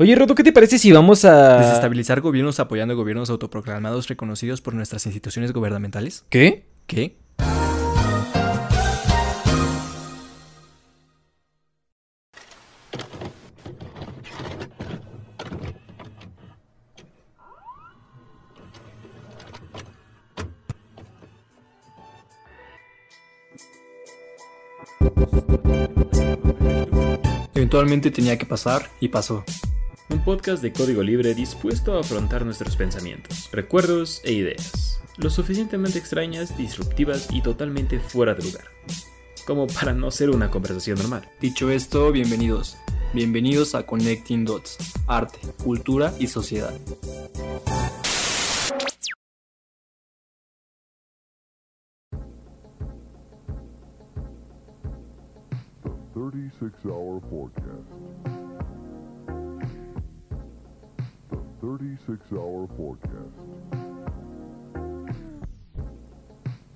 Oye, Rodo, ¿qué te parece si vamos a... Desestabilizar gobiernos apoyando gobiernos autoproclamados reconocidos por nuestras instituciones gubernamentales? ¿Qué? ¿Qué? Eventualmente tenía que pasar y pasó. Un podcast de código libre dispuesto a afrontar nuestros pensamientos, recuerdos e ideas. Lo suficientemente extrañas, disruptivas y totalmente fuera de lugar. Como para no ser una conversación normal. Dicho esto, bienvenidos. Bienvenidos a Connecting Dots, arte, cultura y sociedad. 36 hour forecast. 36 hour forecast.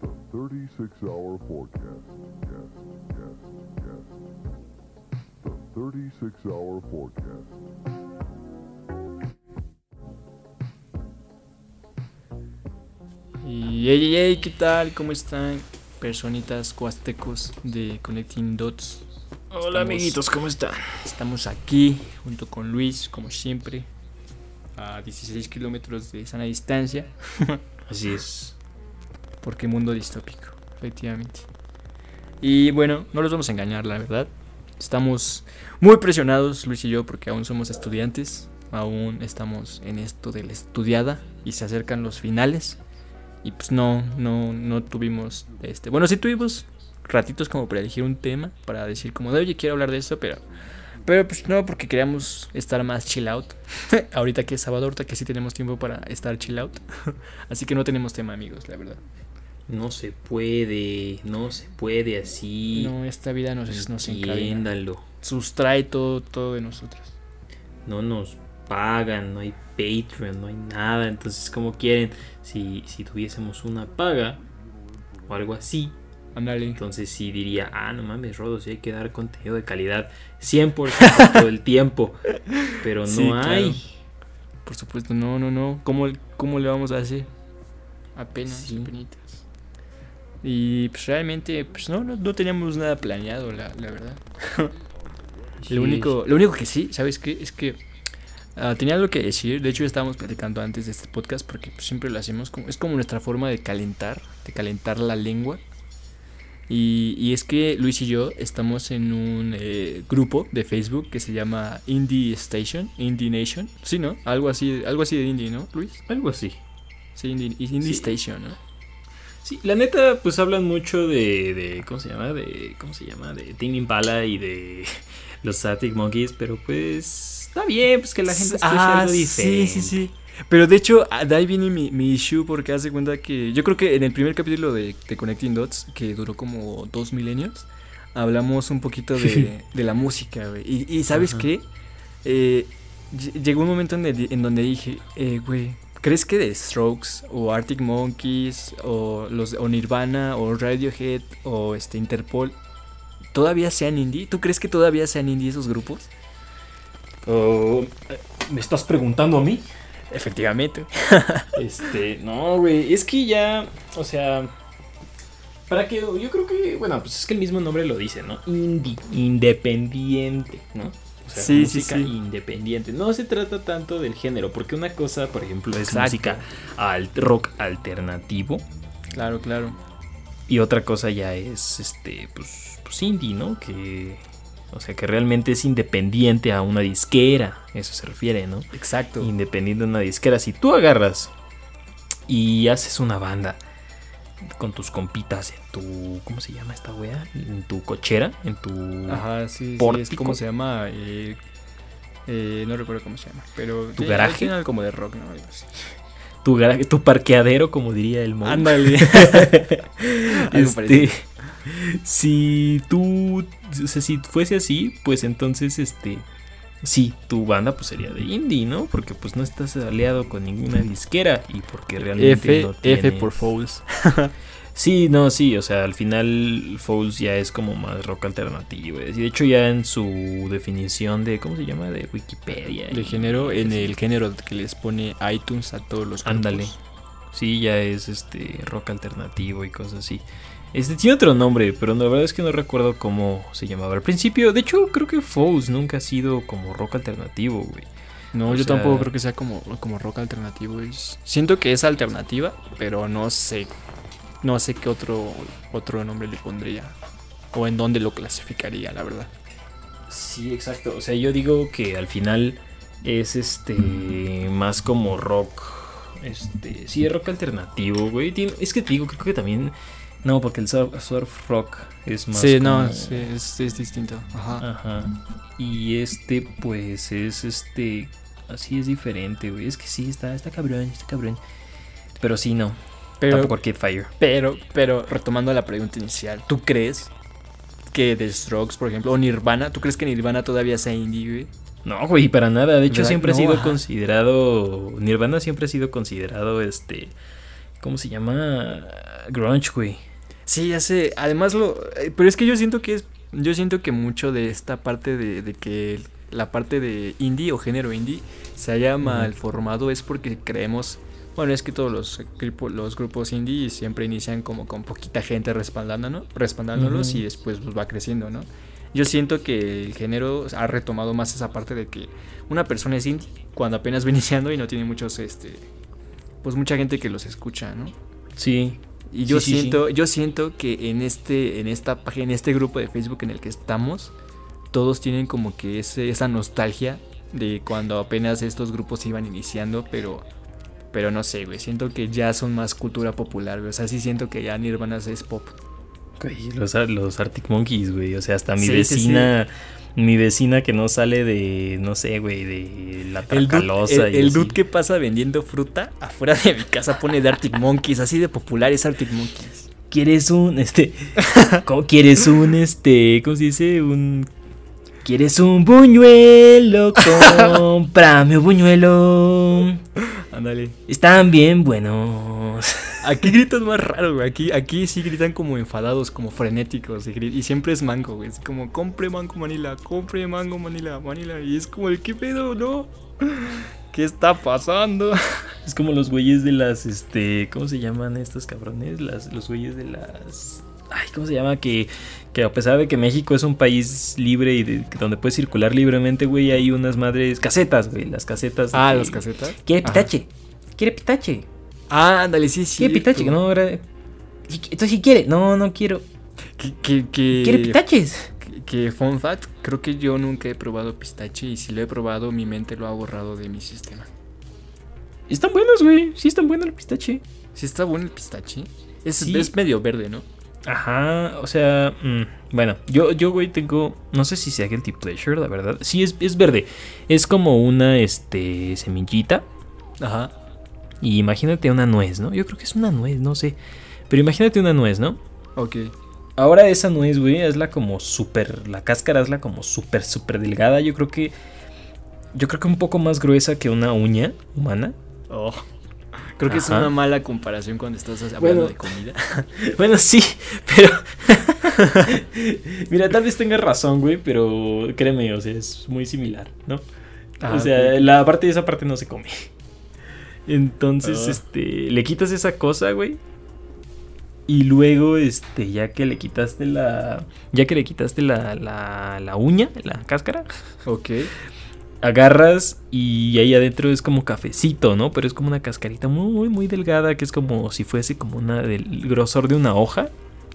The 36 hour forecast. Cast, cast, cast. The 36 hour forecast. Y hey, hey, hey, ¿qué tal? ¿Cómo están? Personitas cuastecos de Connecting Dots. Hola Estamos- amiguitos, ¿cómo están? Estamos aquí junto con Luis, como siempre, a 16 kilómetros de sana distancia. Así es. Porque mundo distópico, efectivamente. Y bueno, no los vamos a engañar, la verdad. Estamos muy presionados, Luis y yo, porque aún somos estudiantes. Aún estamos en esto de la estudiada y se acercan los finales. Y pues no, no, no tuvimos este. Bueno, sí tuvimos ratitos como para elegir un tema, para decir como oye, quiero hablar de esto, pero. Pero pues no, porque queríamos estar más chill out. ahorita que es sábado, ahorita que sí tenemos tiempo para estar chill out. Así que no tenemos tema, amigos, la verdad. No se puede, no se puede así. No, esta vida nos, nos encadena. Sustrae todo, todo de nosotros. No nos pagan, no hay Patreon, no hay nada. Entonces, como quieren, si, si tuviésemos una paga o algo así, Entonces sí diría, ah, no mames, Rodo, sí hay que dar contenido de calidad 100% todo el tiempo. Pero no Sí, claro. hay. Por supuesto, no, no, no. ¿Cómo, cómo le vamos a hacer? Apenas, Sí. apenitas. Y pues realmente, pues no, no, no teníamos nada planeado, la, la verdad. Sí, Lo único, lo único que sí, ¿sabes qué? Es que ah, tenía algo que decir. De hecho, estábamos platicando antes de este podcast porque pues, siempre lo hacemos. Como, es como nuestra forma de calentar, de calentar la lengua. Y, y es que Luis y yo estamos en un eh, grupo de Facebook que se llama Indie Station, Indie Nation. Sí, ¿no? Algo así, algo así de indie, ¿no, Luis? Algo así. Sí, Indie, indie Sí. Station, ¿no? Sí, la neta, pues hablan mucho de, de ¿cómo se llama? De, ¿cómo se llama? De Tame Impala y de los Arctic Monkeys, pero pues está bien, pues que la gente escuche algo diferente. Ah, sí, sí, sí. Pero de hecho, de ahí viene mi, mi issue porque hace cuenta que yo creo que en el primer capítulo de, de Connecting Dots, que duró como dos milenios, hablamos un poquito de, de la música, güey. Y, y ¿sabes Ajá. qué? Eh, ll- llegó un momento en, el- en donde dije, eh, güey, ¿crees que The Strokes o Arctic Monkeys o, los, o Nirvana o Radiohead o este Interpol todavía sean indie? ¿Tú crees que todavía sean indie esos grupos? Oh, ¿Me estás preguntando a mí? Efectivamente. Este, no, güey, es que ya, o sea, para que, yo creo que, bueno, pues es que el mismo nombre lo dice, ¿no? Indie, independiente, ¿no? O sea, Sí, sí, música sí. independiente. No se trata tanto del género, porque una cosa, por ejemplo, es Exacto. música alt rock alternativo Claro, claro. y otra cosa ya es, este, pues, pues indie, ¿no? Que, o sea, que realmente es independiente a una disquera, eso se refiere, ¿no? Exacto. independiente de una disquera. Si tú agarras y haces una banda con tus compitas en tu. ¿Cómo se llama esta wea? En tu cochera, en tu. Ajá, sí, sí, es Pórtico. como se llama. eh, eh, no recuerdo cómo se llama. Pero. ¿Tu tiene- garaje? algo como de rock, ¿no? Tu, gara- tu parqueadero, como diría el Mo. Ándale. Este. Si tú. O sea, si fuese así, pues entonces este. Sí, tu banda pues sería de indie, ¿no? Porque pues no estás aliado con ninguna disquera y porque realmente F, no F tienes- por Fouls. Sí, no, sí, o sea, al final Fouls ya es como más rock alternativo. Y de hecho ya en su definición de, ¿cómo se llama? De Wikipedia. De género, en el género que les pone iTunes a todos los. Ándale. Sí, ya es este rock alternativo y cosas así. Este tiene otro nombre, pero la verdad es que no recuerdo cómo se llamaba al principio. De hecho, creo que Fouls nunca ha sido como rock alternativo, güey. No, O yo sea- tampoco creo que sea como, como rock alternativo. Siento que es alternativa, pero no sé. No sé qué otro, otro nombre le pondría. O en dónde lo clasificaría, la verdad. Sí, exacto. O sea, yo digo que al final es este más como rock. Este, sí, es rock alternativo, güey. Es que te digo, creo que también. No, porque el surf, surf rock es más. sí, como- no, sí, es, es distinto. Ajá. Ajá. Y este, pues, es este. Así es diferente, güey. Es que sí, está, está cabrón, está cabrón. Pero sí, no. Pero, Tampoco Arcade Fire. pero, pero, retomando la pregunta inicial, ¿tú crees que The Strokes, por ejemplo, o Nirvana, ¿tú crees que Nirvana todavía sea indie, güey? No, güey, para nada. De hecho, ¿Verdad? siempre ha sido ajá. considerado. Nirvana siempre ha sido considerado este. ¿Cómo se llama? Grunge, güey. Sí, ya sé. Además lo, eh, pero es que yo siento que es, yo siento que mucho de esta parte de, de que la parte de indie o género indie se haya mal formado es porque creemos, bueno, es que todos los, los grupos indie siempre inician como con poquita gente respaldándonos, respaldándolos Ujú. y después pues, va creciendo, ¿no? Yo siento que el género ha retomado más esa parte de que una persona es indie cuando apenas va iniciando y no tiene muchos, este, pues mucha gente que los escucha, ¿no? Sí. Y yo Sí, sí, siento, yo siento que en este, en esta página, en este grupo de Facebook en el que estamos, todos tienen como que ese, esa nostalgia de cuando apenas estos grupos iban iniciando, pero, pero no sé, güey, siento que ya son más cultura popular, güey. O sea, sí siento que ya Nirvana es pop. Güey, los, los Arctic Monkeys, güey. O sea, hasta mi vecina. Mi vecina que no sale de. No sé, güey, de la El dude, Tracalosa. el, dude que pasa vendiendo fruta afuera de mi casa pone de Arctic Monkeys, así de popular es Arctic Monkeys. ¿Quieres un. Este. ¿Cómo quieres un. Este. ¿Cómo se dice? Un. ¿Quieres un buñuelo? Cómprame un buñuelo. Ándale. Están bien buenos. Aquí gritan más raro, güey. Aquí, aquí sí gritan como enfadados, como frenéticos. Y, y siempre es mango, güey. Es como, compre mango manila, compre mango manila, manila. Y es como, ¿qué pedo, no? ¿Qué está pasando? Es como los güeyes de las. Este. ¿Cómo se llaman estos cabrones? Las, los güeyes de las. Ay, ¿cómo se llama? Que, que a pesar de que México es un país libre y de- donde puedes circular libremente, güey, hay unas madres. Casetas, güey. Las casetas. Ah, las casetas. ¿Quiere Ajá. pitache? ¿Quiere pitache? Ah, ándale, sí, sí. ¿Quiere pitache? No. Sí, Entonces, si quiere. No, no quiero. Que, que, que, ¿Quiere pitaches? que- fun fact, creo que yo nunca he probado pistache. Y si lo he probado, mi mente lo ha borrado de mi sistema. Están buenos, güey. Sí, están buenos el pistache. Si está bueno el pistache. Es, Sí. es medio verde, ¿no? Ajá, o sea, mm, bueno, yo, yo, güey, tengo, no sé si sea guilty pleasure, la verdad. Sí, es, es verde. Es como una, este, semillita. Ajá. Y imagínate una nuez, ¿no? Yo creo que es una nuez, no sé. Pero imagínate una nuez, ¿no? Ok. Ahora esa nuez, güey, es la como súper, la cáscara es la como súper, súper delgada. Yo creo que, yo creo que un poco más gruesa que una uña humana. Oh. Creo que es una mala comparación cuando estás hablando Bueno. de comida. Bueno, sí, pero. Mira, tal vez tengas razón, güey, pero créeme, o sea, es muy similar, ¿no? Ah, o sea, la parte de esa parte no se come. Entonces, Ah. este, le quitas esa cosa, güey. Y luego, este, ya que le quitaste la. Ya que le quitaste la, la, la uña, la cáscara, Ok. agarras y ahí adentro es como cafecito, ¿no? Pero es como una cascarita muy, muy delgada, que es como si fuese como una del grosor de una hoja.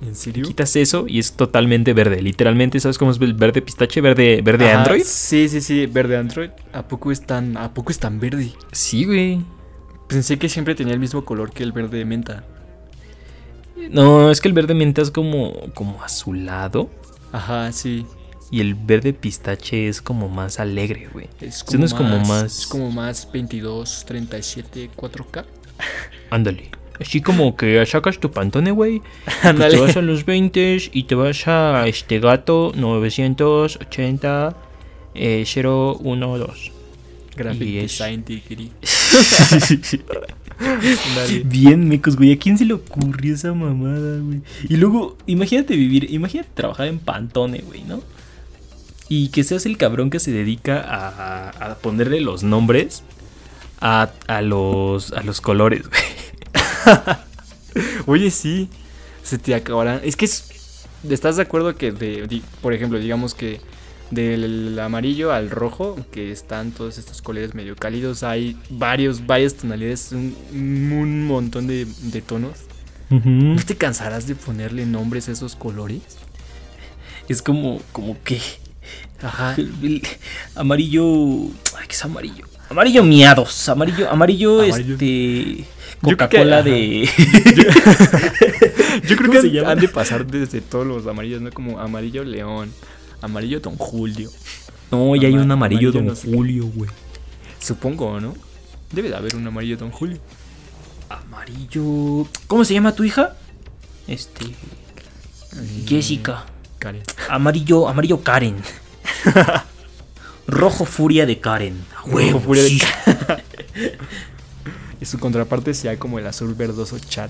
¿En serio? Quitas eso y es totalmente verde. Literalmente, ¿sabes cómo es el verde pistache? Verde, verde Android. Sí, sí, sí, verde Android. ¿A poco es tan, a poco es tan verde? Sí, güey. Pensé que siempre tenía el mismo color que el verde menta. No, es que el verde menta es como, como azulado. Ajá, sí. Y el verde pistache es como más alegre, güey. Es Ese no es como más- Es como más 22, 37, 4K. Ándale. Así como que sacas tu pantone, güey. pues Ándale. te vas a los 20 y te vas a este gato 980 eh, 012. Graphic y es- Design. Dale. Bien mecos, güey. ¿A quién se le ocurrió esa mamada, güey? Y luego, imagínate vivir, imagínate trabajar en Pantone, güey, ¿no? Y que seas el cabrón que se dedica a, a ponerle los nombres a, a los, a los colores, güey. Oye, sí. Se te acabarán. Es que es. ¿Estás de acuerdo que, de, por ejemplo, digamos que del amarillo al rojo, que están todos estos colores medio cálidos, hay varios, varias tonalidades, un, un montón de, de tonos. ¿No te cansarás de ponerle nombres a esos colores? Es como, como que. Ajá. el- amarillo. Ay, ¿qué es amarillo? Amarillo miados. Amarillo, amarillo, Amarillo. este. Que- Coca-Cola de. Yo creo ¿Cómo que se han, han de pasar desde todos los amarillos, ¿no? Como amarillo león, amarillo don Julio. No, ya hay un Ama- amarillo, amarillo Don no sé qué. Julio, güey. Supongo, ¿no? Debe de haber un amarillo don Julio. Amarillo. ¿Cómo se llama tu hija? Este. Jessica. Karen. Amarillo, amarillo Karen. Rojo furia de Karen. A huevo, furia de sí. Y su contraparte sea como el azul verdoso chat.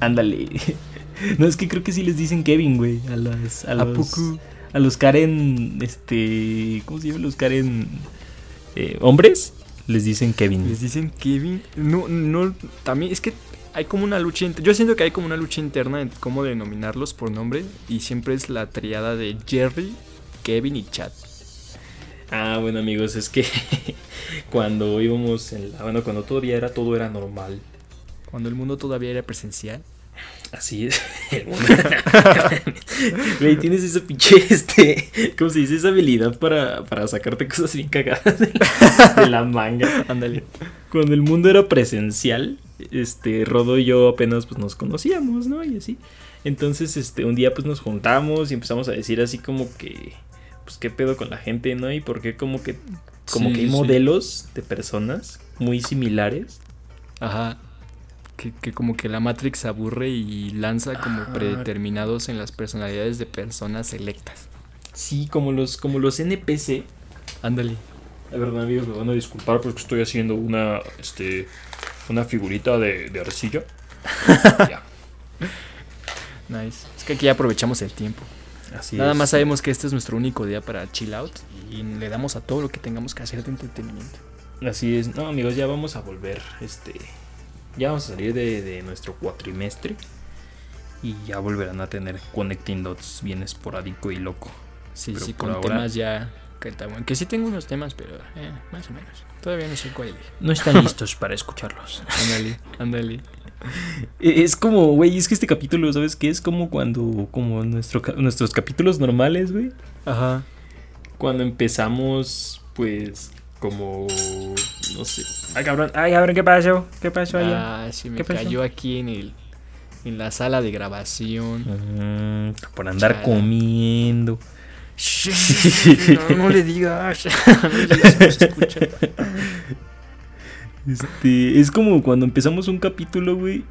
Ándale. No, es que creo que sí les dicen Kevin, güey. A las. A, ¿A los, poco? A los Karen. Este. ¿Cómo se llaman los Karen? eh, ¿Hombres? Les dicen Kevin. Les dicen Kevin. No, no, también es que hay como una lucha. Yo siento que hay como una lucha interna en cómo denominarlos por nombre. Y siempre es la triada de Jerry, Kevin y Chad. Ah, bueno, amigos, es que cuando íbamos en la. Bueno, cuando todavía era todo era normal. Cuando el mundo todavía era presencial. Así es. Güey, tienes esa pinche, este. ¿Cómo se dice? Esa habilidad para, para sacarte cosas bien cagadas de la, de la manga. Ándale. Cuando el mundo era presencial, este, Rodo y yo apenas pues nos conocíamos, ¿no? Y así. Entonces, este, un día pues nos juntamos y empezamos a decir así como que. Pues qué pedo con la gente, ¿no? Y por qué como que. Como Sí, que hay sí. modelos de personas muy similares. Ajá. Que, que como que la Matrix aburre y lanza como predeterminados en las personalidades de personas selectas. Sí, como los, como los NPC. Ándale. La verdad, amigos, me van a disculpar porque estoy haciendo una, este, una figurita de, de arcilla. ya. Nice. Es que aquí ya aprovechamos el tiempo. Así Nada es. más sabemos que este es nuestro único día para chill out y le damos a todo lo que tengamos que hacer de entretenimiento. Así es. No, amigos, ya vamos a volver. Este. Ya vamos a salir de, de nuestro cuatrimestre. Y ya volverán a tener Connecting Dots bien esporádico y loco. Sí, Pero sí, con ahora- temas ya. Que, está bueno. que sí tengo unos temas, pero eh, más o menos. Todavía no sé cuál. No están listos para escucharlos. Ándale, ándale. E, Es como, güey, es que este capítulo, ¿sabes qué? Es como cuando. Como nuestro, nuestros capítulos normales, güey. Ajá. Cuando empezamos, pues. Como. No sé. Ay, cabrón. Ay, cabrón, ¿qué pasó? ¿Qué pasó allá? Ah, sí, me ¿Qué pasó? cayó aquí en el. En la sala de grabación. Mm, por andar comiendo. no, no le digas. no le digas. Este, es como cuando empezamos un capítulo, güey,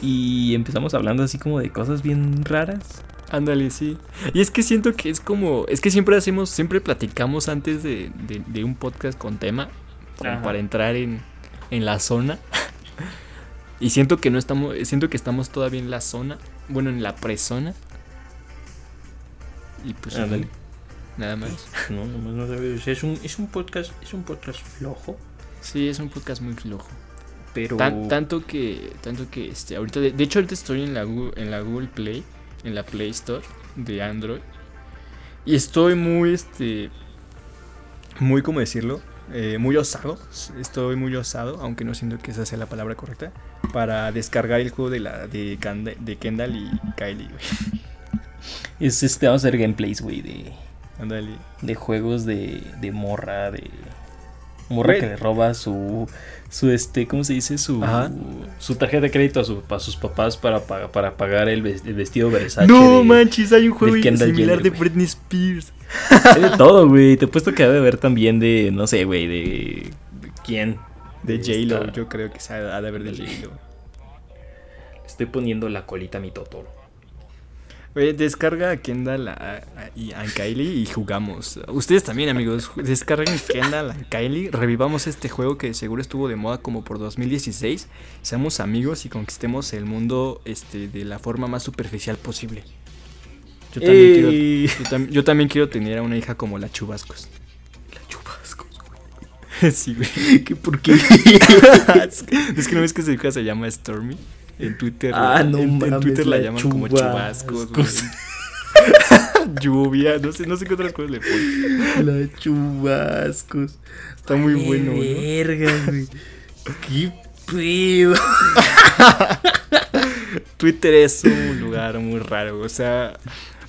y empezamos hablando así como de cosas bien raras. Ándale, sí. Y es que siento que es como. Es que siempre hacemos. Siempre platicamos antes de, de- de un podcast con tema. Como para entrar en, en la zona. Y siento que no estamos. Siento que estamos todavía en la zona. Bueno, en la presona. Y pues. Ándale. Nada más. No, nomás no sabes. Es un, es un podcast, es un podcast flojo, Sí, es un podcast muy flojo. pero. Tan- tanto que. Tanto que este. Ahorita. De, de hecho, ahorita estoy en la, en la Google Play. En la Play Store de Android. Y estoy muy este. Muy, ¿cómo decirlo? Eh, muy osado. Estoy muy osado, aunque no siento que esa sea la palabra correcta. Para descargar el juego de la de, Kendall y Kylie, güey. Es este, vamos a hacer gameplays, güey, de, de juegos de, de morra, de. Morra que le roba su. Su este, ¿cómo se dice? Su. Ajá. Su tarjeta de crédito a, su- a sus papás para, pa- para pagar el, ves- el vestido Versace. No de- manches, hay un juego similar Jenner, de. Britney Spears. Hay de todo, güey. Te he puesto que ha de ver también de. No sé, güey, de. de ¿Quién? De J-Lo, yo creo que se ha de haber de. J-Lo. Estoy poniendo la colita a mi Totoro. Oye, descarga a Kendall a- a- y a Kylie y jugamos. Ustedes también, amigos. Descarguen Kendall a Kylie. Revivamos este juego que seguro estuvo de moda como por 2016. Seamos amigos y conquistemos el mundo este, de la forma más superficial posible. Yo también, quiero, yo, tam- yo también quiero tener a una hija como la Chubascos. La chubascos, sí, güey. ¿Qué, ¿Por qué? es, que, es que no ves que su hija se llama Stormy. En Twitter, Ah, no en, Twitter la, la llaman como Chubascos. chubascos. Lluvia, no sé, no sé qué otras cosas le ponen. La chubascos. Está muy Vale bueno, ¿no? Verga, güey. Qué pedo. Twitter es un lugar muy raro. O sea,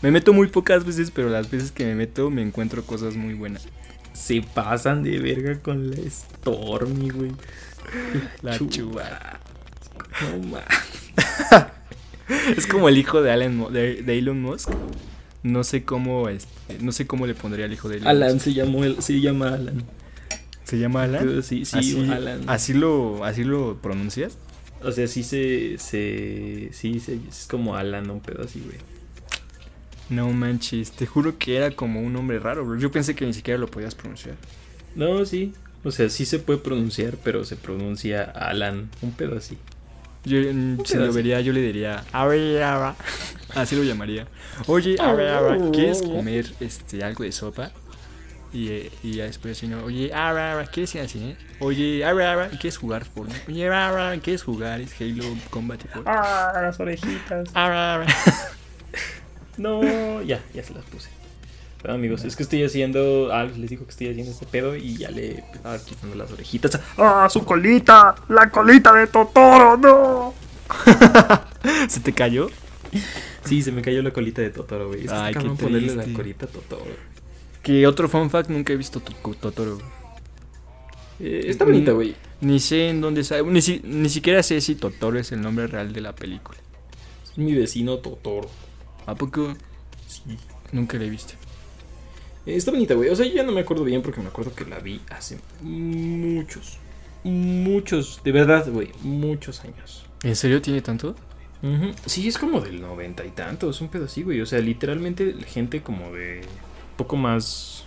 me meto muy pocas veces, pero las veces que me meto me encuentro cosas muy buenas. Se pasan de verga con la Stormy, güey. La Chu- chuba. No mames. Es como el hijo de Alan de, de Elon Musk. No sé cómo este, no sé cómo le pondría al hijo de Elon Alan Musk. se llamó, el- se llama Alan. ¿Se llama Alan? Sí, sí, así, Alan. así lo así lo pronuncias? O sea, sí se, se, sí se, es como Alan, un pedo así, güey. No manches, te juro que era como un nombre raro, bro. Yo pensé que ni siquiera lo podías pronunciar. No, sí. O sea, sí se puede pronunciar, pero se pronuncia Alan, un pedo así. Yo, mm, si lo vería, yo le diría, así lo llamaría. Oye, ¿quieres comer este, algo de sopa? Y, eh, y ya después así, no, oye, ¿quieres ir al cine? Oye, ¿quieres jugar Fortnite? Oye, ¿quieres jugar es Halo Combat? Ah, las orejitas. No, ya, ya se las puse. Pero amigos, es que estoy haciendo. Ah, les digo que estoy haciendo este pedo y ya le estaba quitando las orejitas. ¡Ah, su colita! ¡La colita de Totoro! ¡No! ¿Se te cayó? Sí, se me cayó la colita de Totoro, güey. Es que Ay, qué cabrón ponerle la triste. colita a Totoro. Que otro fun fact, nunca he visto tu- Totoro. Eh, está bonita, güey. Ni sé en dónde sale, ni, si- ni siquiera sé si Totoro es el nombre real de la película. Es mi vecino Totoro. ¿A poco? Sí. Nunca la he visto. Eh, Está bonita, güey. O sea, yo ya no me acuerdo bien porque me acuerdo que la vi hace muchos, muchos, de verdad, güey, muchos años. ¿En serio tiene tanto? Sí, es como del noventa y tantos, un pedo así, güey. O sea, literalmente gente como de poco más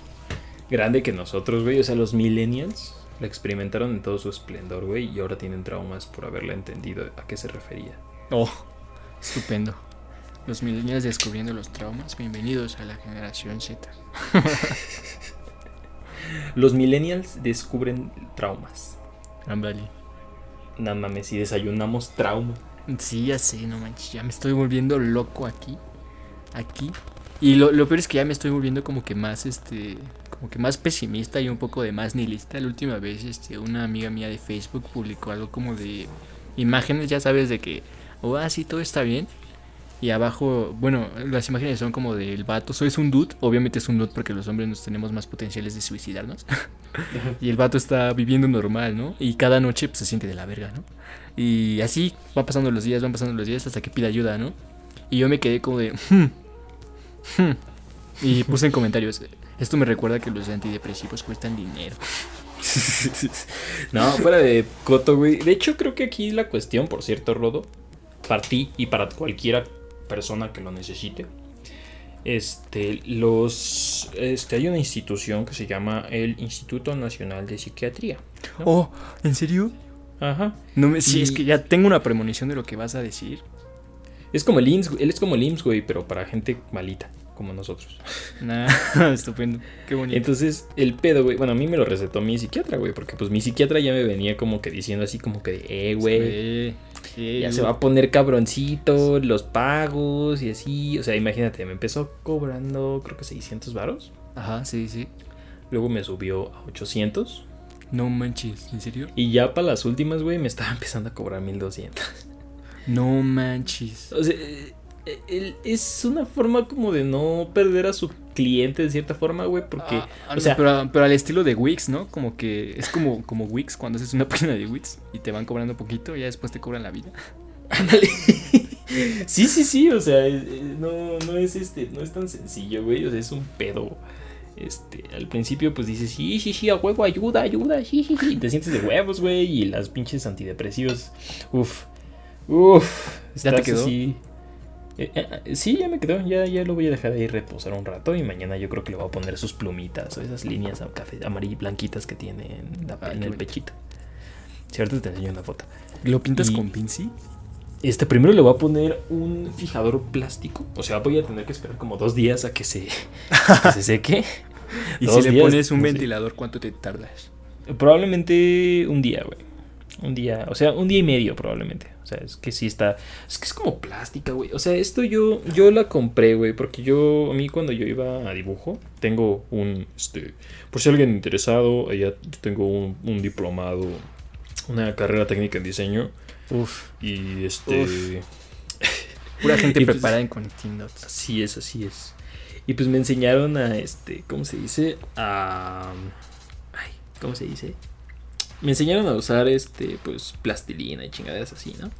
grande que nosotros, güey. O sea, los millennials la experimentaron en todo su esplendor, güey. Y ahora tienen traumas por haberla entendido a qué se refería. Oh, estupendo. Los millennials descubriendo los traumas. Bienvenidos a la generación Z. Los millennials descubren traumas. Ándale. No mames, si desayunamos trauma. Sí, ya sé, no manches. Ya me estoy volviendo loco aquí. Aquí. Y lo, lo peor es que ya me estoy volviendo como que más, este, como que más pesimista y un poco de más nihilista. La última vez, este, una amiga mía de Facebook publicó algo como de imágenes, ya sabes, de que, oh, ah, sí, todo está bien. Y abajo, bueno, las imágenes son como del vato. So, es un dude, obviamente es un dude porque los hombres nos tenemos más potenciales de suicidarnos. y el vato está viviendo normal, ¿no? Y cada noche pues, se siente de la verga, ¿no? Y así van pasando los días, van pasando los días hasta que pide ayuda, ¿no? Y yo me quedé como de... "Hmm, hmm". Y puse en comentarios, esto me recuerda que los antidepresivos cuestan dinero. no, fuera de coto, güey. De hecho, creo que aquí la cuestión, por cierto, Rodo, para ti y para cualquiera persona que lo necesite, este, los, este, hay una institución que se llama el Instituto Nacional de Psiquiatría. ¿no? Oh, ¿en serio? Ajá. No me, sí, Y- es que ya tengo una premonición de lo que vas a decir. Es como el IMSS, él es como el IMSS, güey, pero para gente malita, como nosotros. Nah, estupendo. Qué bonito. Entonces, el pedo, güey, bueno, a mí me lo recetó mi psiquiatra, güey, porque pues mi psiquiatra ya me venía como que diciendo así como que, eh, güey, Eh, eh, Ya se va a poner cabroncito, los pagos y así. O sea, imagínate, me empezó cobrando creo que 600 varos. Ajá, sí, sí. Luego me subió a 800. No manches, ¿en serio? Y ya para las últimas, güey, me estaba empezando a cobrar 1200. No manches. O sea, eh, es una forma como de no perder a su cliente de cierta forma, güey, porque... Ah, o no, sea, pero, pero al estilo de Wix, ¿no? Como que es como, como Wix cuando haces una página de Wix y te van cobrando poquito y ya después te cobran la vida. Ándale. sí, sí, sí, o sea, no, no es este, no es tan sencillo, güey, o sea, es un pedo. Este, al principio pues dices, sí, sí, sí, a huevo, ayuda, ayuda, sí, sí, sí, te sientes de huevos, güey, y las pinches antidepresivos, uff, uff, ¿Ya te quedó? así. Eh, eh, sí, ya me quedó. Ya, ya lo voy a dejar ahí reposar un rato. Y mañana yo creo que le voy a poner sus plumitas o esas líneas café, amarillas blanquitas que tiene en, la- Ah, en el pechito. Cierto, te enseño una foto. ¿Lo pintas Y- con pinci? Este primero le voy a poner un fijador plástico. O sea, voy a tener que esperar como dos días a que se, a que se seque. Y Dos si le pones un no ventilador, ¿cuánto te tardas? Probablemente un día, güey. Un día, o sea, un día y medio probablemente. O sea, es que sí está. Es que es como plástica, güey. O sea, esto yo, yo la compré, güey. Porque yo, a mí cuando yo iba a dibujo, tengo un, este, por si alguien interesado, allá tengo un, un diplomado, una carrera técnica en diseño. Uf, Y este. pura gente pues- preparada en Connecting. Así es, así es. Y pues me enseñaron a este, ¿cómo se dice? A ay, ¿cómo se dice? Me enseñaron a usar este, pues plastilina y chingaderas así, ¿no?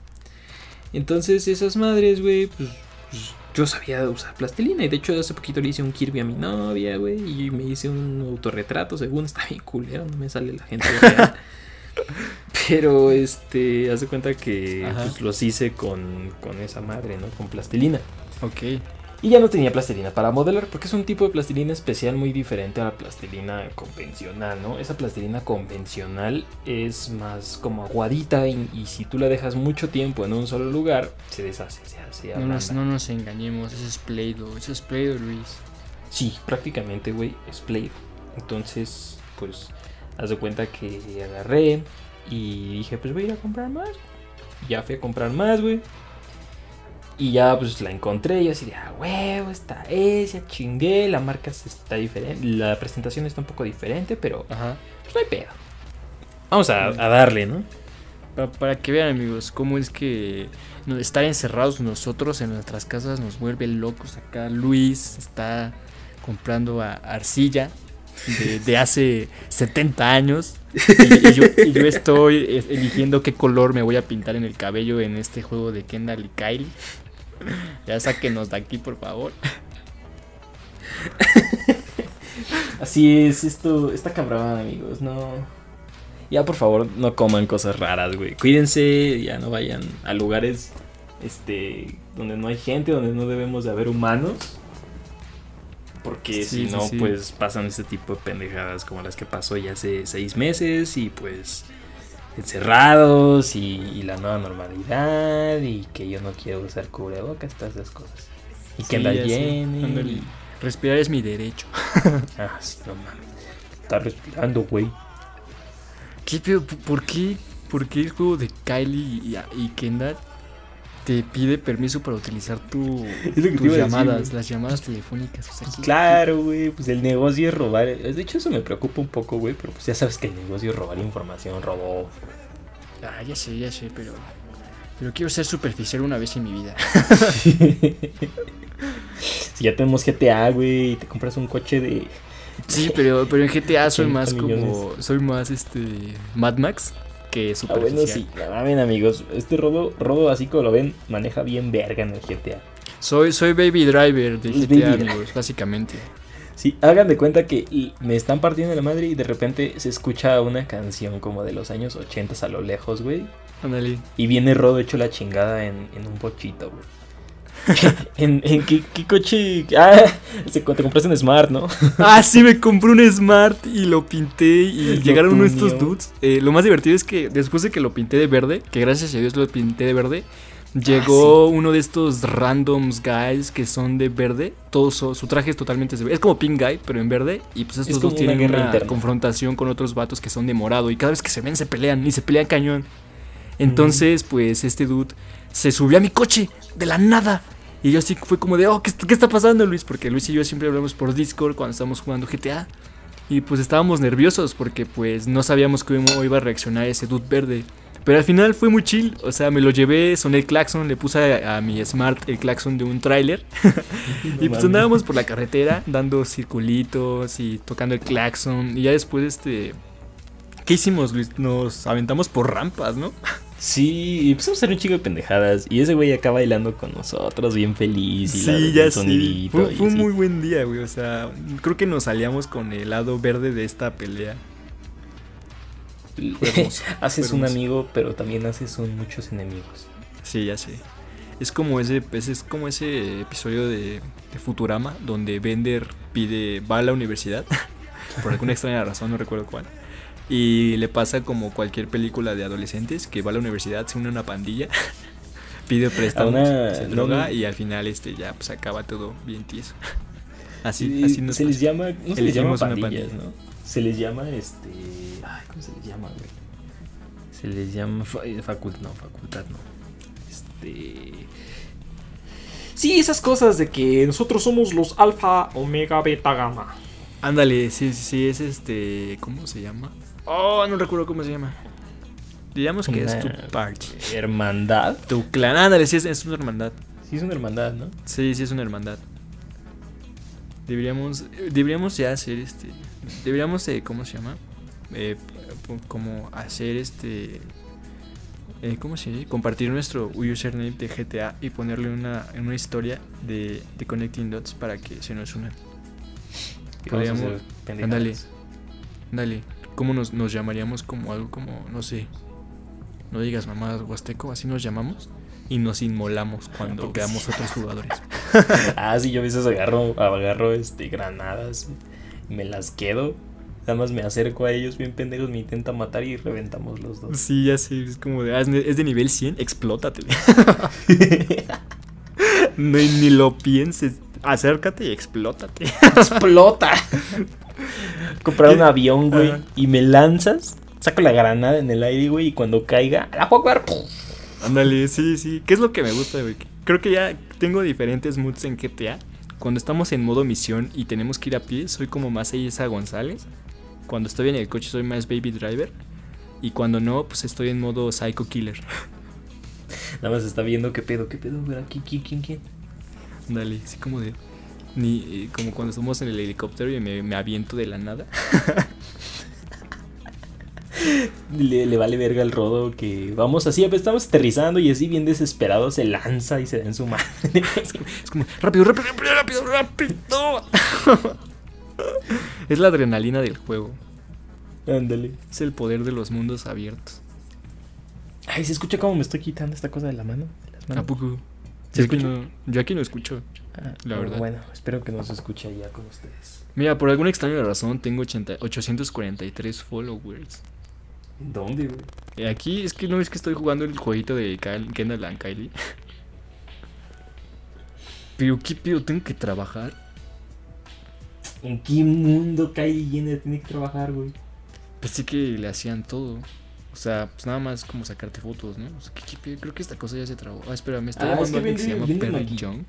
Entonces esas madres, güey, pues, pues, yo sabía usar plastilina y de hecho hace poquito le hice un Kirby a mi novia, güey, y me hice un autorretrato, según está bien culero, no me sale la gente. Pero este, hace cuenta que pues, los hice con, con esa madre, ¿no? Con plastilina. Ok. Y ya no tenía plastilina para modelar, porque es un tipo de plastilina especial muy diferente a la plastilina convencional, ¿no? Esa plastilina convencional es más como aguadita y, y si tú la dejas mucho tiempo en un solo lugar, se deshace, se hace No nos, no nos engañemos, eso es Play-Doh, eso es Play-Doh, Luis. Sí, prácticamente, güey, es Play. Entonces, pues, haz de cuenta que agarré y dije, pues voy a ir a comprar más. Ya fui a comprar más, güey. Y ya, pues la encontré y así de, ah, huevo, está esa, chingué. La marca está diferente, la presentación está un poco diferente, pero Ajá. pues no hay pedo. Vamos a, a darle, ¿no? Pa- Para, que vean, amigos, cómo es que estar encerrados nosotros en nuestras casas nos vuelve locos. Acá Luis está comprando a- arcilla de, de hace 70 años. Y, y yo, y yo estoy eh, eligiendo qué color me voy a pintar en el cabello en este juego de Kendall y Kylie. Ya sáquenos de aquí, por favor. Así es, esto está cabrón, amigos, no. Ya por favor, no coman cosas raras, güey. Cuídense, ya no vayan a lugares este donde no hay gente, donde no debemos de haber humanos. Porque Sí, si sí, no, sí. pues pasan este tipo de pendejadas como las que pasó ya hace seis meses y pues encerrados y, y la nueva normalidad y que yo no quiero usar cubrebocas, todas esas cosas. Y que Sí, Jenny. ándale. y- Respirar es mi derecho. Ah, no mames. Está respirando, güey. ¿Qué pedo? ¿Por qué, ¿Por qué el juego de Kylie y, y Kendall te pide permiso para utilizar tu, Es lo que te tus decir, llamadas, güey. las llamadas telefónicas? O sea, ¿qué- Claro, güey, pues el negocio es robar. De hecho, eso me preocupa un poco, güey, pero pues ya sabes que el negocio es robar información, robó. Ah, ya sé, ya sé, pero. Pero quiero ser superficial una vez en mi vida. Si ya tenemos GTA, güey, y te compras un coche de. Sí, pero, pero en GTA soy 80 más como. millones. Soy más este. Mad Max que Ah, bueno, sí, la mamen, amigos. Este robo, robo, así como lo ven, maneja bien verga en el GTA. Soy, soy Baby Driver de Es GTA, Baby Driver. amigos, básicamente. Sí, hagan de cuenta que me están partiendo la madre y de repente se escucha una canción como de los años 80 a lo lejos, güey. Ándale. Y viene Rodo hecho la chingada en, en un bochito, güey. ¿En, en qué, qué coche? Ah, se- te compraste un Smart, ¿no? Ah, sí, me compré un Smart y lo pinté y Lo llegaron uno de estos dudes. Eh, lo más divertido es que después de que lo pinté de verde, que gracias a Dios lo pinté de verde, llegó uno de estos randoms guys que son de verde. Todo su, su traje es totalmente de verde. Es como Pink Guy, pero en verde. Y pues estos como dos tienen una interna. confrontación con otros vatos que son de morado. Y cada vez que se ven se pelean y se pelean cañón. Entonces, pues este dude se subió a mi coche de la nada. Y yo así fue como de, oh, ¿qué, qué está pasando, Luis? Porque Luis y yo siempre hablamos por Discord cuando estamos jugando GTA. Y pues estábamos nerviosos porque pues no sabíamos cómo iba a reaccionar ese dude verde. Pero al final fue muy chill. O sea, me lo llevé, soné el claxon, le puse a, a mi Smart el claxon de un tráiler. y pues andábamos por la carretera dando circulitos y tocando el claxon. Y ya después, este... ¿Qué hicimos, Luis? Nos aventamos por rampas, ¿no? Sí, y empezamos a hacer un chico de pendejadas. Y ese güey acá bailando con nosotros, bien feliz. Y Sí, ya sí. Fue, un muy buen día, güey. O sea, creo que nos salíamos con el lado verde de esta pelea. Hermoso, haces un amigo, pero también haces un muchos enemigos. Sí, ya sé. Es como ese, ese- es como ese episodio de, de Futurama donde Bender pide, va a la universidad, por alguna extraña razón, no recuerdo cuál. Y le pasa como cualquier película de adolescentes que va a la universidad, se une a una pandilla, pide préstamos, una- se droga y al final este ya pues acaba todo bien tieso. Así, Sí, así nos se les llama, no se les llama pandillas, pandilla. ¿no? Se les llama este, ay, ¿cómo se les llama, güey? Se les llama eh, facultad, no, facultad no. Este Sí, esas cosas de que nosotros somos los alfa, omega, beta, gamma. Ándale, sí, sí, sí, es este. ¿Cómo se llama? Oh, no recuerdo cómo se llama. Digamos que es tu party. Hermandad. Tu clan. Ándale, sí, es, es una hermandad. Sí, es una hermandad, ¿no? Sí, sí, es una hermandad. Deberíamos. Deberíamos ya hacer este. Deberíamos, eh, ¿cómo se llama? Eh, como hacer este. eh, ¿Cómo se dice? Compartir nuestro username de GTA y ponerle una, una historia de, de Connecting Dots para que se nos unan. Podríamos- pendejadas. ándale. ¿Cómo nos, nos llamaríamos como algo como, no sé, no digas mamadas huasteco, así nos llamamos? Y nos inmolamos cuando poco veamos otros jugadores. Ah, sí, yo a veces agarro, agarro este, granadas, me las quedo, nada más me acerco a ellos bien pendejos, me intentan matar y reventamos los dos. Sí, ya sé, es como de, ah, es de nivel 100, explótate. no, ni lo pienses, acércate y explótate. ¡Explota! Comprar un avión, güey, Ajá. y me lanzas, saco la granada en el aire, güey, y cuando caiga, la puedo ver. Ándale, sí, sí. ¿Qué es lo que me gusta, güey? Creo que ya tengo diferentes moods en GTA. Cuando estamos en modo misión y tenemos que ir a pie, soy como más Isa González. Cuando estoy en el coche, soy más Baby Driver. Y cuando no, pues estoy en modo Psycho Killer. Nada más está viendo qué pedo, qué pedo, quién, quién, quién. Ándale, así como de. Ni, eh, como cuando estamos en el helicóptero y me, me aviento de la nada. Le, le vale verga el rodo que vamos así, estamos aterrizando y así bien desesperado se lanza y se da en su madre. Es como, rápido, rápido, rápido, rápido, rápido. es la adrenalina del juego. Ándale. Es el poder de los mundos abiertos. Ay, ¿se escucha cómo me estoy quitando esta cosa de la mano? De las manos? ¿A poco? ¿Se Yo aquí no- yo aquí no escucho. Ah, La oh, verdad. Bueno, espero que no se escuche allá con ustedes. Mira, por alguna extraña razón tengo 80 843 followers. ¿En dónde, güey? Aquí es que no es que estoy jugando el jueguito de Kyle- Kendall and Kylie. Pero qué pedo, tengo que trabajar. ¿En qué mundo Kylie Jenner tiene que trabajar, güey? Pensé que le hacían todo. O sea, pues nada más como sacarte fotos, ¿no? O sea, ¿qué- qué pedo? Creo que esta cosa ya se trabó. Ah, espera, me está Ah, es llamando que alguien que se llama Perry. Young.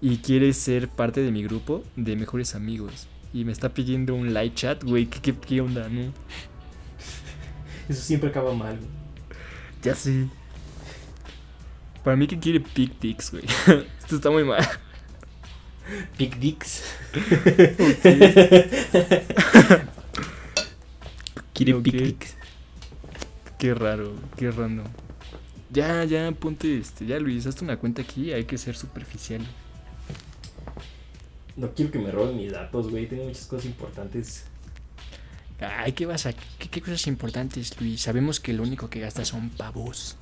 Y quiere ser parte de mi grupo de mejores amigos. Y me está pidiendo un live chat, güey. ¿Qué, qué, qué onda, no? Eso siempre acaba mal, güey. Ya sé. Para mí que quiere Pick Dicks, güey. Esto está muy mal. Pick Dicks. Quiere Ok. Pick Dicks. Qué raro, qué random. Ya, ya, ponte este. Ya, Luis, hazte una cuenta aquí. Hay que ser superficial. No quiero que me roben mis datos, güey. Tengo muchas cosas importantes. Ay, ¿qué vas a.? ¿Qué, qué cosas importantes, Luis? Sabemos que lo único que gastas son pavos.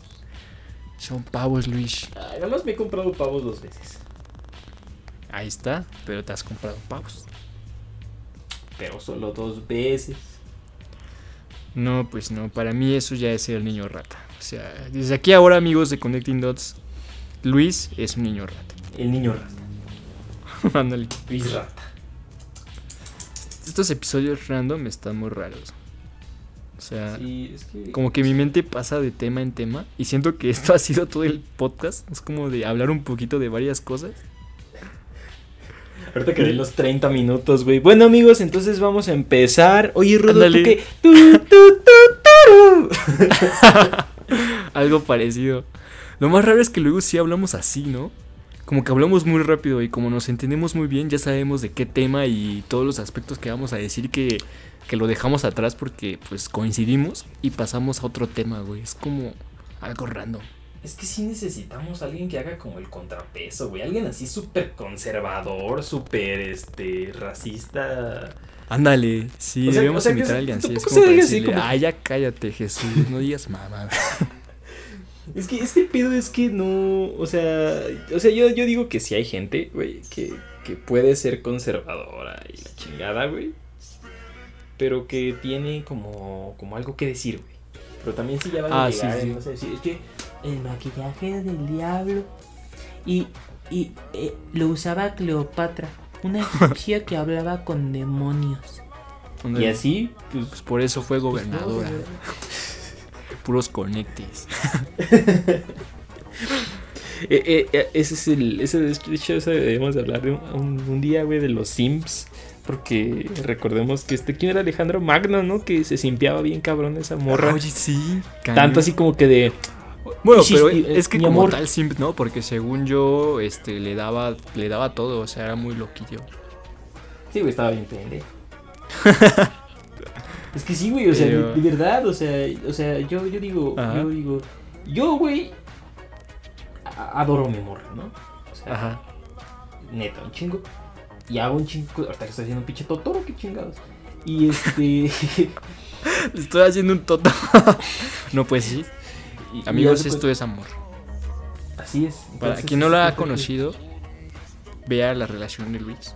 Son pavos, Luis. Ay, nada más me he comprado pavos dos veces. Ahí está, pero te has comprado pavos. Pero solo dos veces. No, pues no, para mí eso ya es ser niño rata. O sea, desde aquí ahora, amigos de Connecting Dots, Luis es un niño rata. El niño rata. Ándale. Luis rata. Estos episodios random están muy raros. O sea, Sí, es que. como que mi mente pasa de tema en tema y siento que esto ha sido todo el podcast. Es como de hablar un poquito de varias cosas. Ahorita que den los 30 minutos, güey. Bueno, amigos, entonces vamos a empezar. Oye, Rudo, ¿tú qué? Algo parecido. Lo más raro es que luego sí hablamos así, ¿no? Como que hablamos muy rápido y como nos entendemos muy bien, ya sabemos de qué tema y todos los aspectos que vamos a decir que, que lo dejamos atrás porque pues coincidimos y pasamos a otro tema, güey. Es como algo random. Es que sí necesitamos a alguien que haga como el contrapeso, güey. Alguien así súper conservador, súper, este, racista. Ándale, sí, O sea, debemos o sea, que invitar a es- alguien así. Es como para decirle, como- ay, ya cállate, Jesús, no digas mamá. Es que este pedo es que no. O sea. O sea, yo, yo digo que sí hay gente, güey, que, que puede ser conservadora y la chingada, güey. Pero que tiene como, como algo que decir, güey. Pero también sí ya van a Ah, llegar, sí, sé, sí, es que el maquillaje del diablo. Y, y eh, lo usaba Cleopatra, una egipcia que hablaba con demonios. Y así, pues. Pues por eso fue gobernadora. pues, Puros conectes. Eh, eh, ese es el. Ese, de hecho, ese debemos de hablar de un, un- un día, güey, de los Sims. Porque recordemos que este. ¿Quién era Alejandro Magno, no? Que se simpiaba bien cabrón esa morra. Oye, sí. Tanto así como que de. Bueno, pero es que como amor. tal simp, ¿no? Porque según yo, este, le daba, le daba todo, o sea, era muy loquillo. Sí, güey, estaba bien pendejo. es que sí, güey, o sea, de, Pero- de verdad, o sea, o sea, yo, yo digo, Ajá. yo digo, yo, güey, adoro mi morra, ¿no? O sea, Ajá. neta, un chingo. Y hago un chingo, ahorita que estoy haciendo un pinche totoro, qué chingados. Y este... Estoy haciendo un toto. no, pues sí. Y- Amigos, de esto es amor. Así es. Para quien no lo ha conocido, vea la relación de Luis.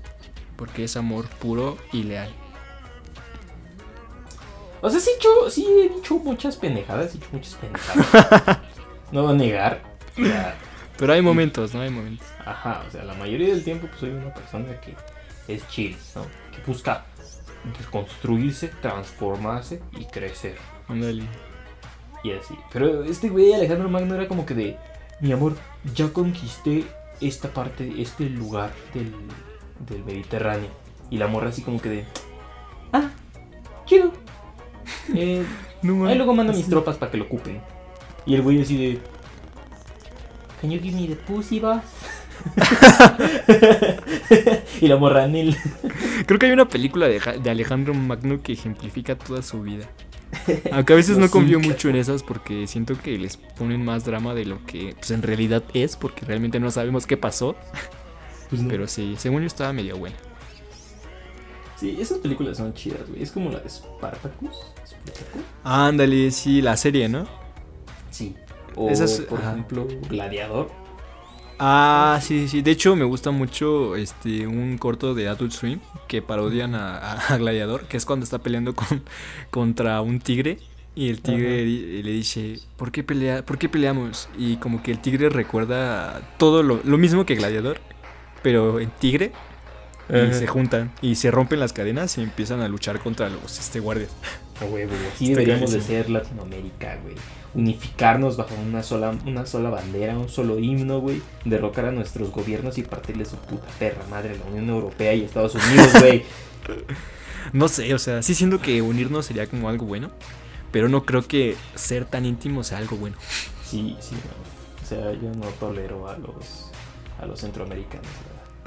Porque es amor puro y leal. O sea, sí, he hecho- sí he dicho muchas pendejadas, he dicho muchas pendejadas. no voy a negar. Pero hay momentos, ¿no? Hay momentos. Ajá, o sea, la mayoría del tiempo pues soy una persona que es chill, ¿no? Que busca construirse, transformarse y crecer. Ándale. Y así. Pero este güey Alejandro Magno era como que de, mi amor, ya conquisté esta parte, este lugar del, del Mediterráneo. Y la morra así como que de, ah, chido. Eh, No, ahí luego mando mis tropas para que lo ocupen. Y el güey así de, can you give me the pussy boss? y la morra. Creo que hay una película de, de Alejandro Magno que ejemplifica toda su vida. Aunque a veces no confío mucho en esas porque siento que les ponen más drama de lo que pues, en realidad es, porque realmente no sabemos qué pasó. Pues no. Pero sí, según yo estaba medio buena. Sí, esas películas son chidas, güey. Es como la de Spartacus. ¿Spartacus? Ándale, sí, la serie, ¿no? Sí. O, Esas- por ajá. ejemplo, Gladiador. Ah, sí, sí. De hecho, me gusta mucho este un corto de Adult Swim que parodian a, a- a Gladiador, que es cuando está peleando con, contra un tigre. Y el tigre Ajá. le dice, ¿por qué, pelea, ¿por qué peleamos? Y como que el tigre recuerda todo lo, lo mismo que Gladiador, pero en tigre. Y Ajá. se juntan y se rompen las cadenas y empiezan a luchar contra los este, guardias. Güey. Así Está deberíamos de ser Latinoamérica, güey. Unificarnos bajo una sola, una sola bandera, un solo himno, güey. Derrocar a nuestros gobiernos y partirle su puta perra madre, la Unión Europea y Estados Unidos, güey. No sé, o sea, sí siento que unirnos sería como algo bueno, pero no creo que ser tan íntimo sea algo bueno. Sí, sí, no. O sea, yo no tolero a los, a los centroamericanos,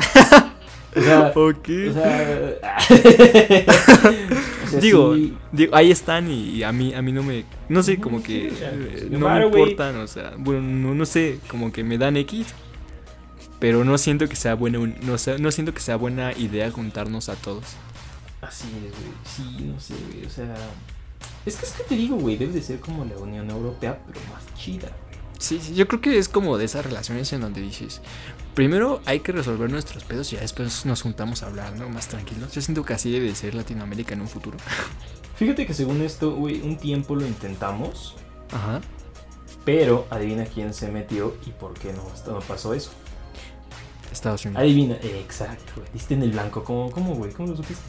¿verdad? O sea, o sea, o sea, digo, sí, digo, ahí están y, y a mí a mí no me no sé, como que Sí, eh, no me importan, o sea, bueno, no, no sé, como que me dan X, pero no siento que sea buena no, sé- no siento que sea buena idea juntarnos a todos. Así es, güey. Sí, no sé, güey. O sea, es que es que te digo, güey, debe de ser como la Unión Europea, pero más chida, güey. Sí, sí, yo creo que es como de esas relaciones en donde dices, primero hay que resolver nuestros pedos y ya después nos juntamos a hablar, ¿no? Más tranquilos. Yo siento que así debe de ser Latinoamérica en un futuro. Fíjate que según esto, güey, un tiempo lo intentamos, Ajá. pero adivina quién se metió y por qué no, pasó eso. Estados Unidos. Adivina, eh, exacto, güey. Diste en el blanco. ¿Cómo, cómo, güey? ¿Cómo lo supiste?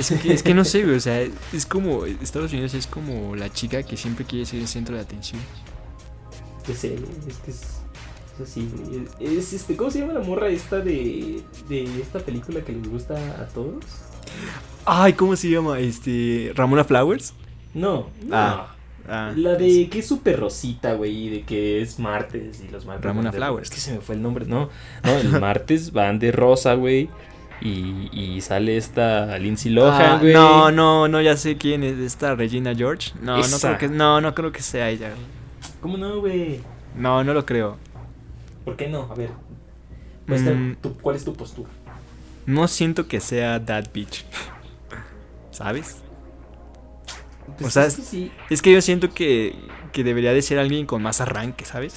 Es que, es que no sé, güey, o sea, es como, Estados Unidos es como la chica que siempre quiere ser el centro de atención. Que sé, güey, es que es. Es así, güey. Es, es, este, ¿Cómo se llama la morra esta de, de esta película que les gusta a todos? Ay, ¿cómo se llama? Este, Ramona Flowers. No, no. Ah, Ah, La de que es súper rosita, güey, de que es martes y los martes. Ramona de- Flowers. Es que se me fue el nombre, no. No, el martes van de rosa, güey. Y, y sale esta Lindsay Lohan, Ah, güey. no, no, no, ya sé quién es esta Regina George. No, no creo que, no, no creo que sea ella. ¿Cómo no, güey? No, no lo creo. ¿Por qué no? A ver. Mm. tu- ¿Cuál es tu postura? No siento que sea that bitch. ¿Sabes? O sea, es que sí. Es que yo siento que, que debería de ser alguien con más arranque, ¿sabes?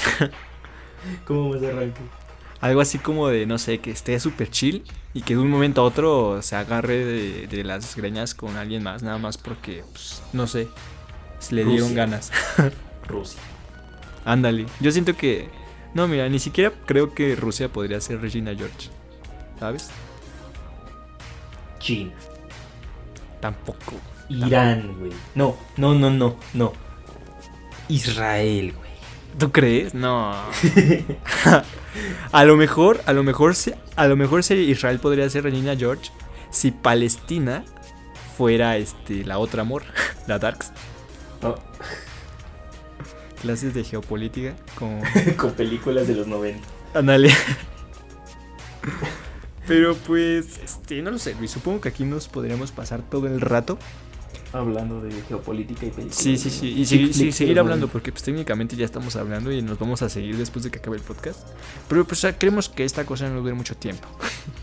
¿Cómo más arranque? Algo así como de, no sé, que esté súper chill y que de un momento a otro se agarre de, de las greñas con alguien más, nada más porque, pues, no sé, se le dieron ganas. Rusia. Ándale. Yo siento que. No, mira, ni siquiera creo que Rusia podría ser Regina George. ¿Sabes? China. Tampoco. Irán, güey. No, no, no, no, no. Israel, güey. ¿Tú crees? No. a lo mejor, a lo mejor, a lo mejor Israel podría ser Regina George si Palestina fuera este la otra amor, la Darks. No, Clases de geopolítica con con películas de los 90. Ándale. Pero pues, este, no lo sé, Luis. Supongo que aquí nos podríamos pasar todo el rato. Hablando de geopolítica y películas. Sí, sí, sí. Y sí, seguir hablando, 90. porque pues técnicamente ya estamos hablando y nos vamos a seguir después de que acabe el podcast. Pero pues ya queremos que esta cosa no dure mucho tiempo.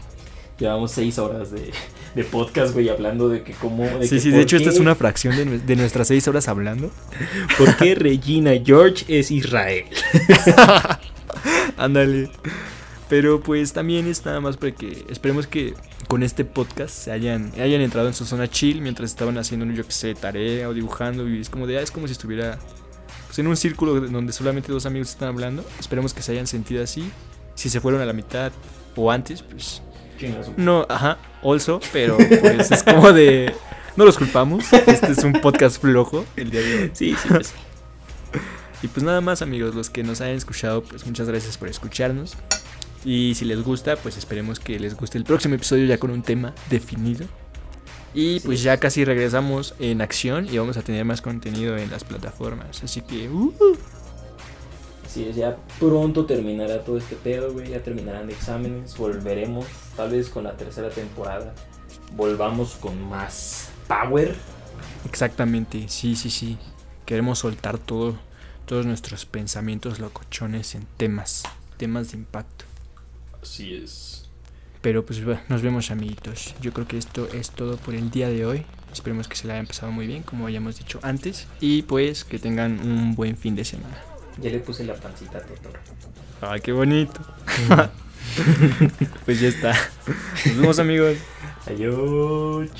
Llevamos seis horas de, de podcast, güey, hablando de que cómo. De Sí, que sí, de hecho esta es una fracción de, nue- de nuestras seis horas hablando. ¿Por qué Regina George es Israel? Ándale. Pero pues también es nada más porque esperemos que con este podcast se hayan, hayan entrado en su zona chill mientras estaban haciendo, yo que sé, tarea o dibujando. Y es como de, ah, es como si estuviera pues, en un círculo donde solamente dos amigos están hablando. Esperemos que se hayan sentido así. Si se fueron a la mitad o antes, pues no, ajá, also, pero pues es como de, no los culpamos. Este es un podcast flojo el día de hoy. Sí, sí, pues. Y pues nada más amigos, los que nos hayan escuchado, pues muchas gracias por escucharnos. Y si les gusta, pues esperemos que les guste el próximo episodio ya con un tema definido. Y pues ya casi regresamos en acción y vamos a tener más contenido en las plataformas. Así que, uh, Así es, ya pronto terminará todo este pedo, güey. Ya terminarán exámenes. Volveremos, tal vez con la tercera temporada. Volvamos con más power. exactamente, sí, sí, sí. Queremos soltar todo, todos nuestros pensamientos locochones en temas, temas de impacto. Así es. Pero pues bueno, nos vemos amiguitos. Yo creo que esto es todo por el día de hoy. Esperemos que se la hayan pasado muy bien, como habíamos dicho antes. Y pues que tengan un buen fin de semana. Ya le puse la pancita a Totoro. Ay, qué bonito. pues ya está. Nos vemos amigos. Adiós.